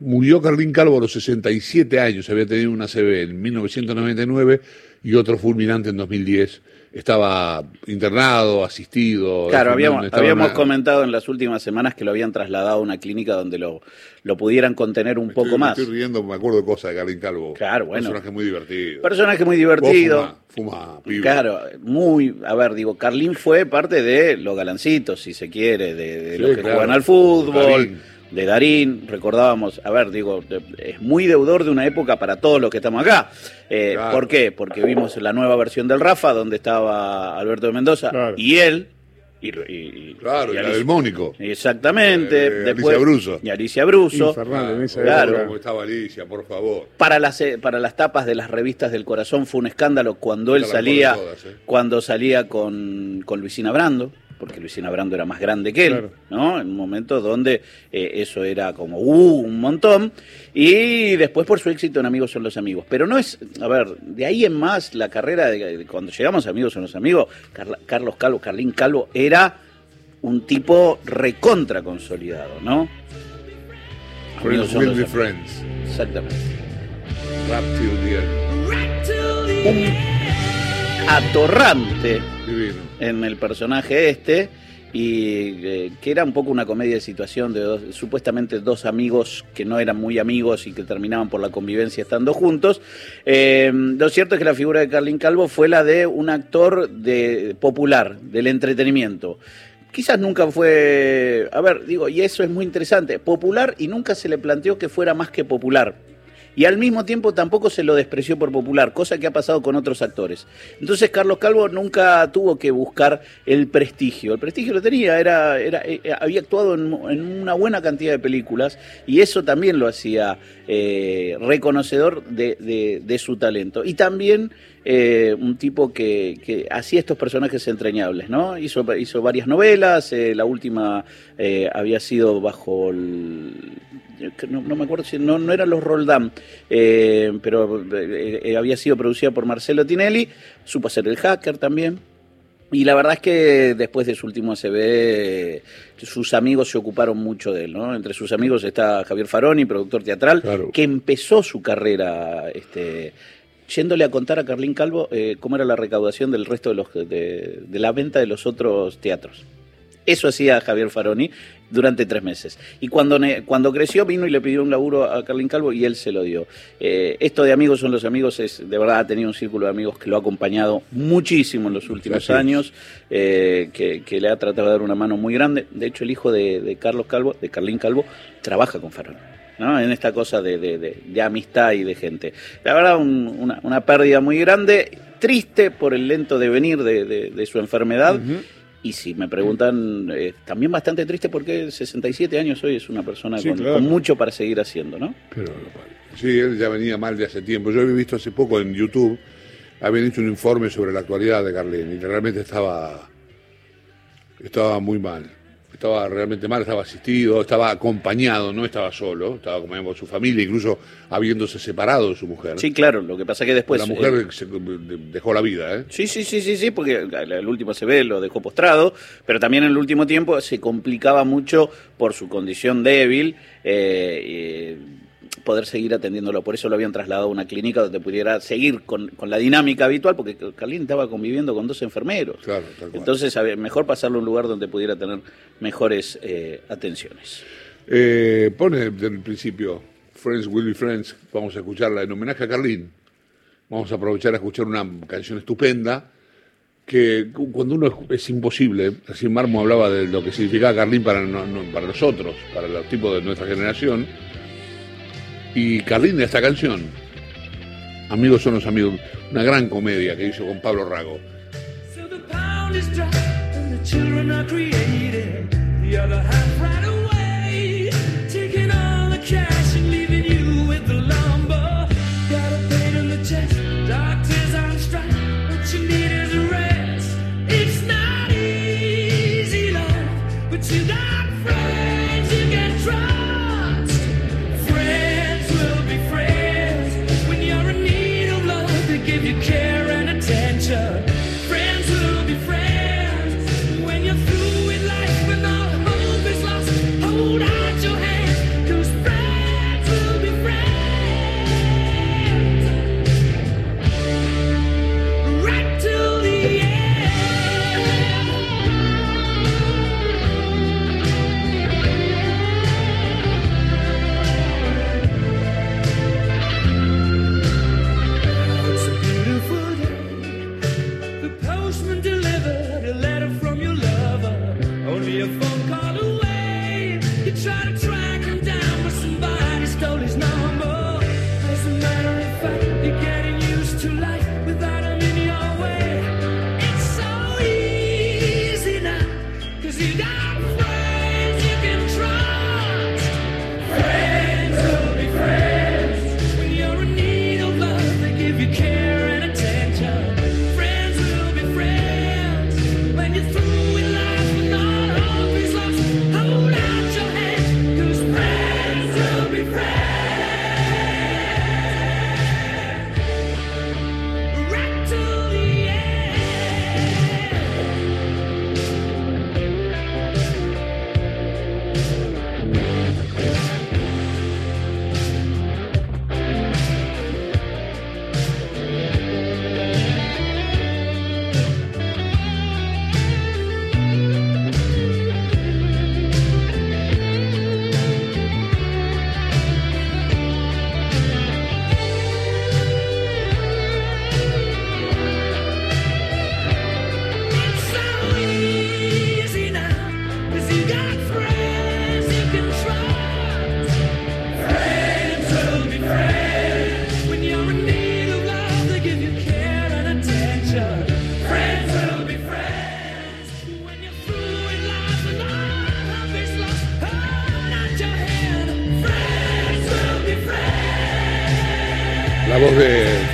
Murió Carlín Calvo a los 67 años, había tenido una CB en 1999 y otro fulminante en 2010. Estaba internado, asistido. Claro, habíamos, habíamos comentado en las últimas semanas que lo habían trasladado a una clínica donde lo, lo pudieran contener un poco Estoy- más. Me estoy riendo, me acuerdo de cosas de Carlín Calvo. Claro, bueno. Personaje muy divertido. Personaje muy divertido. Fuma, fuma, pibe. Claro, muy, a ver, digo, Carlín fue parte de los galancitos, si se quiere, de, de Sí, los que claro. juegan al fútbol. De Darín, recordábamos, a ver, digo, es muy deudor de una época para todos los que estamos acá. Eh, Claro. ¿Por qué? Porque vimos la nueva versión del Rafa, donde estaba Alberto de Mendoza Claro. y él, y, y- y- Claro, y la Alicia- del Mónico. Exactamente. Eh, después, Alicia Bruso. Y Alicia Bruso. Infernal en esa Claro. época. Como estaba Alicia, por favor. Para las, eh, para las tapas de las revistas del corazón fue un escándalo cuando él salía, todas, ¿eh? cuando salía con, con Luisina Brando, porque Luisina Brando era más grande que él, Claro. ¿no? En un momento donde eh, eso era como uh, un montón. Y después por su éxito en Amigos son los amigos. Pero no es, a ver, de ahí en más la carrera, de, de cuando llegamos a Amigos son los amigos, Carla- Carlos Calvo, Carlín Calvo era un tipo recontra consolidado, ¿no? Amigos Friends son will los be amigos. friends. Exactamente. Rap till the end. Atorrante Divino. en el personaje este y eh, que era un poco una comedia de situación de dos- supuestamente dos amigos que no eran muy amigos y que terminaban por la convivencia estando juntos. Eh, lo cierto es que la figura de Carlín Calvo fue la de un actor de, popular, del entretenimiento. Quizás nunca fue, a ver, digo, y eso es muy interesante, popular y nunca se le planteó que fuera más que popular y al mismo tiempo tampoco se lo despreció por popular, cosa que ha pasado con otros actores. Entonces Carlos Calvo nunca tuvo que buscar el prestigio, el prestigio lo tenía, era, era, eh, había actuado en, una buena cantidad de películas y eso también lo hacía eh, reconocedor de, su talento. Y también eh, un tipo que, hacía estos personajes entrañables, ¿no? Hizo, hizo varias novelas, eh, la última eh, había sido bajo el no, no me acuerdo si no, no eran los Roldán, eh, pero eh, eh, había sido producida por Marcelo Tinelli, supo hacer el hacker también. Y la verdad es que después de su último ACB, sus amigos se ocuparon mucho de él, ¿no? Entre sus amigos está Javier Faroni, productor teatral, Claro. que empezó su carrera este, yéndole a contar a Carlín Calvo eh, cómo era la recaudación del resto de, los, de, de la venta de los otros teatros. Eso hacía Javier Faroni durante tres meses. Y cuando, cuando creció vino y le pidió un laburo a Carlín Calvo y él se lo dio. Eh, esto de amigos son los amigos, es de verdad ha tenido un círculo de amigos que lo ha acompañado muchísimo en los últimos años, eh, que, que le ha tratado de dar una mano muy grande. De hecho, el hijo de, de Carlos Calvo, de Carlín Calvo, trabaja con Faroni. ¿no? en esta cosa de, de- amistad y de gente. La verdad, un- una, una pérdida muy grande, triste por el lento devenir de, de- de su enfermedad. Y si me preguntan, eh, también bastante triste porque 67 años hoy es una persona Sí, con, claro. con mucho para seguir haciendo, ¿no? Pero, sí, él ya venía mal de hace tiempo. Yo había visto hace poco en YouTube, habían hecho un informe sobre la actualidad de Carlín y realmente estaba, estaba muy mal. Estaba realmente mal, estaba asistido, estaba acompañado, no estaba solo, estaba acompañado por su familia, incluso habiéndose separado de su mujer. Sí, claro, lo que pasa que después... la mujer eh, se- dejó la vida, ¿eh? Sí, sí, sí, sí, sí, porque el último se ve, lo dejó postrado, pero también en el último tiempo se complicaba mucho por su condición débil eh, poder seguir atendiéndolo. Por eso lo habían trasladado a una clínica donde pudiera seguir con, con la dinámica habitual, porque Carlín estaba conviviendo con dos enfermeros. Claro, tal cual. Entonces, a ver, mejor pasarlo a un lugar donde pudiera tener mejores eh, atenciones. Eh, pone desde el principio Friends Will Be Friends, vamos a escucharla en homenaje a Carlín. Vamos a aprovechar a escuchar una canción estupenda que cu- cuando uno es, es imposible, así Marmo hablaba de lo que significaba Carlín para, no- no- para nosotros, para los tipos de nuestra generación, y Carlín esta canción, Amigos son los amigos, una gran comedia que hizo con Pablo Rago.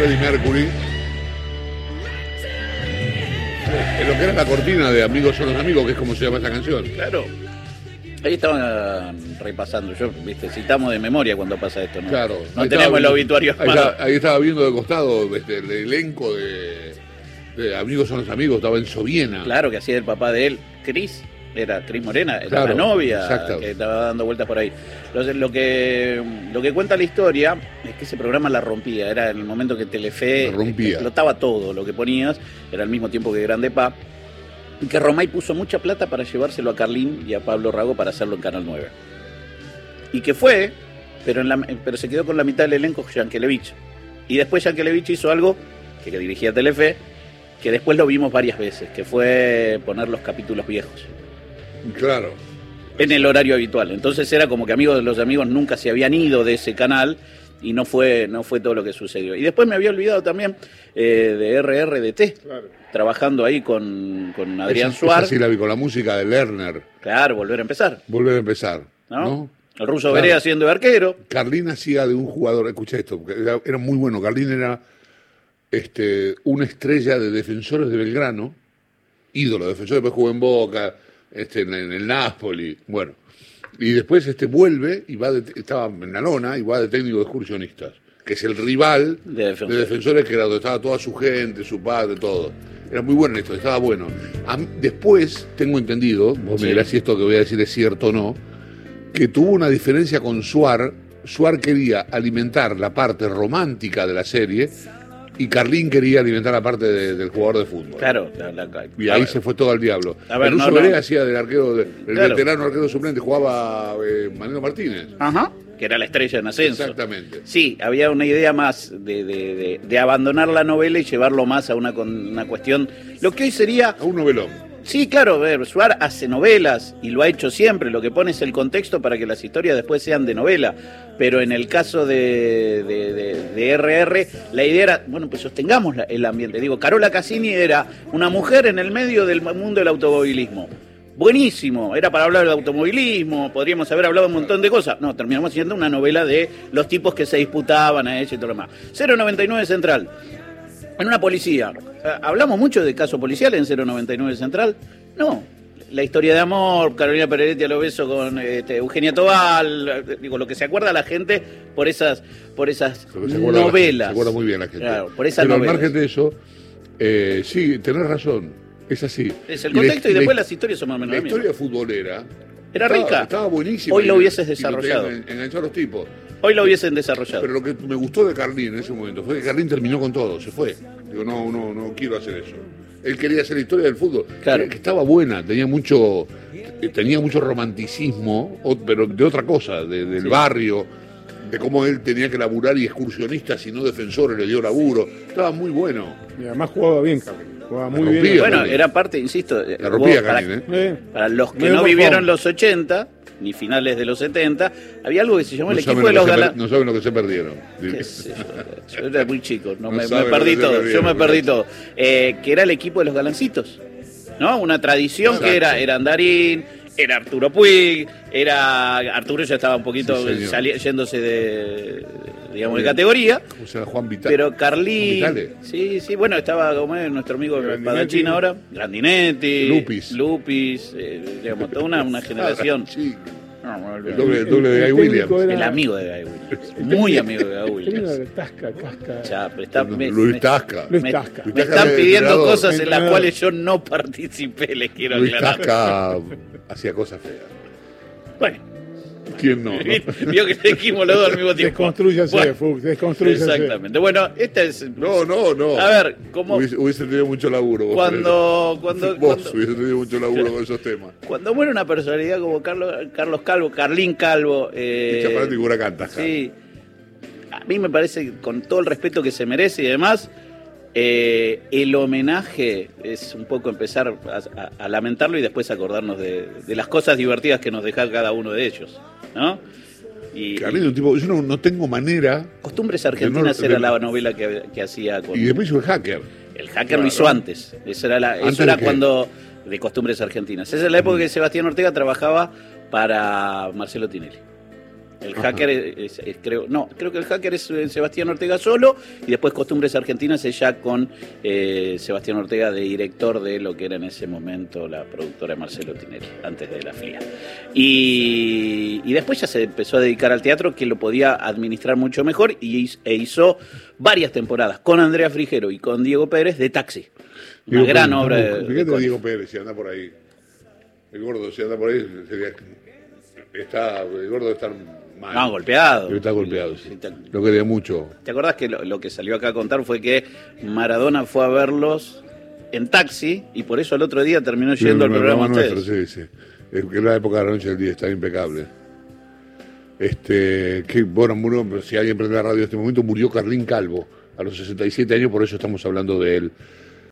Freddie Mercury. En lo que era la cortina de Amigos son los amigos, que es como se llama esa canción. Claro. Ahí estaba repasando, yo, viste, citamos de memoria cuando pasa esto, ¿no? Claro. No tenemos el obituario. Ahí, estaba, ahí estaba viendo de costado este, el elenco de, de Amigos son los amigos, estaba en Soviena. Claro, que hacía el papá de él, Cris, era Cris Morena, era Claro, la novia exacto. que estaba dando vueltas por ahí. Entonces, lo que, lo que cuenta la historia ese programa la rompía, era en el momento que Telefe rompía. explotaba todo lo que ponías, era al mismo tiempo que Grande Pa, y que Romay puso mucha plata para llevárselo a Carlín y a Pablo Rago para hacerlo en Canal 9. Y que fue, pero, en la- pero se quedó con la mitad del elenco Yankelevich. Y después Yankelevich hizo algo que, que dirigía Telefe, que después lo vimos varias veces, que fue poner los capítulos viejos Claro. en el horario habitual. Entonces era como que amigos de los amigos nunca se habían ido de ese canal y no fue, no fue todo lo que sucedió. Y después me había olvidado también eh, de RRDT, trabajando ahí con, con Adrián Esa- Suárez. esa sí la vi con la música de Lerner. Claro, volver a empezar. Volver a empezar. ¿no? ¿no? El ruso Claro. Berea siendo de arquero. Carlín hacía de un jugador, escucha esto, porque era, era muy bueno. Carlín era este, una estrella de defensores de Belgrano, ídolo, defensor, después jugó en Boca, este, en, en el Napoli, bueno. Y después este, vuelve y va de, estaba en la lona y va de técnico de excursionistas, que es el rival De defensores. de defensores que era donde estaba toda su gente, su padre, todo. Era muy bueno esto, estaba bueno. A después tengo entendido, vos Sí. me dirás si esto que voy a decir es cierto o no, que tuvo una diferencia con Suar. Suar quería alimentar la parte romántica de la serie y Carlín quería alimentar la parte de- del jugador de fútbol. Claro. la- la- Y ahí se fue todo al diablo. A ver, el Ruso no, no. Berea hacía del arquero, de- del Claro. veterano arquero suplente, jugaba eh, Martínez. Ajá. Que era la estrella en ascenso. Exactamente. Sí, había una idea más de, de- de- de abandonar la novela y llevarlo más a una, con- una cuestión. Lo que hoy sería A un novelón. Sí, claro, Suar hace novelas y lo ha hecho siempre. Lo que pone es el contexto para que las historias después sean de novela. Pero en el caso de, de- de- RR, la idea era, bueno, pues sostengamos la- el ambiente. Digo, Carola Cassini era una mujer en el medio del mundo del automovilismo. Buenísimo, era para hablar del automovilismo, podríamos haber hablado un montón de cosas. No, terminamos siendo una novela de los tipos que se disputaban a ella y todo lo demás. 099 Central. En una policía. ¿Hablamos mucho de caso policial en 099 Central? No. La historia de amor, Carolina Pereretti a lo beso con este, Eugenia Tobal, digo, lo que se acuerda la gente por esas, por esas se novelas. se acuerda muy bien la gente. Claro, por esas Pero al margen de eso, eh, sí, tenés razón. Es así. Es el contexto y, después las historias son más o menos La historia futbolera. Era estaba- rica. Estaba buenísima. Hoy lo hubieses desarrollado. en- Enganchar los tipos. Hoy lo hubiesen desarrollado. Pero lo que me gustó de Carlín en ese momento fue que Carlín terminó con todo, se fue. Digo, no, no, no quiero hacer eso. Él quería hacer la historia del fútbol, Claro. que, estaba buena, tenía mucho, tenía mucho romanticismo, pero de otra cosa, de- del Sí. barrio, de cómo él tenía que laburar y excursionistas y no defensores le dio laburo. Estaba muy bueno. Y además jugaba bien, Carlín. Jugaba muy La bien. rompía. bueno, era parte, insisto, La rompía vos, para- ¿eh? Eh, Para los que Medio no vivieron favor. los 80, ni finales de los 70, había algo que se llamó No el equipo de lo los galantes. no saben lo que se perdieron. Sé yo, era muy chico, no, No me, me perdí todo, yo me perdí todo. Eh, que era el equipo de los galancitos, ¿no? Una tradición Exacto. que era, era Andarín, era Arturo Puig, era Arturo ya estaba un poquito Sí, sali- yéndose de, digamos, de categoría. O sea, Juan Vital. Pero Vitale. sí, sí, bueno, estaba como es nuestro amigo. Padachín ahora, Grandinetti, Lupis. Lupis, eh, digamos, toda una, una generación. Sí, No, me el doble, el doble de Guy Williams. era- El amigo de Guy Williams, muy amigo de Guy Williams. de Tasca, Casca. Ya, pero está- me- Luis me- Tasca. Luis me, Tasca. me Luis Tasca están de pidiendo entrenador. cosas en las cuales yo no participé, les quiero Luis aclarar. Tasca hacía cosas feas. Bueno, ¿Quién no? no? vio que dijimos los dos al mismo tiempo. Desconstrúyase, Bueno, Fuchs, desconstrúyase. Exactamente. Bueno, esta es. No, no, no. A ver, ¿cómo- Hubiese, hubiese tenido mucho laburo. vos Cuando, cuando. Vos cuando, hubiese tenido mucho laburo con esos temas. cuando muere una personalidad como Carlos, Carlos Calvo, Carlín Calvo. Eh, Hincha fanático de Huracán. Sí. A mí me parece, que con todo el respeto que se merece y demás, eh, el homenaje es un poco empezar a, a- a lamentarlo y después acordarnos de, de las cosas divertidas que nos deja cada uno de ellos. ¿No? Y, un tipo, yo no, no tengo manera. Costumbres de Argentinas era la novela que, que hacía con. Y después hizo el hacker. El hacker Claro. lo hizo antes. Eso era, la, eso ¿Antes era de qué? cuando. de costumbres argentinas. Esa es la época que Sebastián Ortega trabajaba para Marcelo Tinelli. El hacker es, es- creo, no, creo que el hacker es eh, Sebastián Ortega solo y después Costumbres Argentinas es ya con eh, Sebastián Ortega de director de lo que era en ese momento la productora de Marcelo Tinelli, antes de la FLIA. Y, y después ya se empezó a dedicar al teatro que lo podía administrar mucho mejor y e hizo varias temporadas con Andrea Frigero y con Diego Pérez de Taxi. Una Diego gran Pérez, obra de, de Fíjate Connie. Diego Pérez, si anda por ahí. El gordo, si anda por ahí, sería. Está, el gordo estar mal. No, golpeado. Debe estar golpeado, sí. Sí, te- Lo quería mucho. ¿Te acordás que lo, lo que salió acá a contar fue que Maradona fue a verlos en taxi y por eso el otro día terminó Sí, yendo al el programa nuestro, ustedes? sí, sí. Es que la época de la noche del día está impecable. Este, que bueno, murió, pero si alguien prende la radio en este momento, murió Carlín Calvo a los 67 años, por eso estamos hablando de él.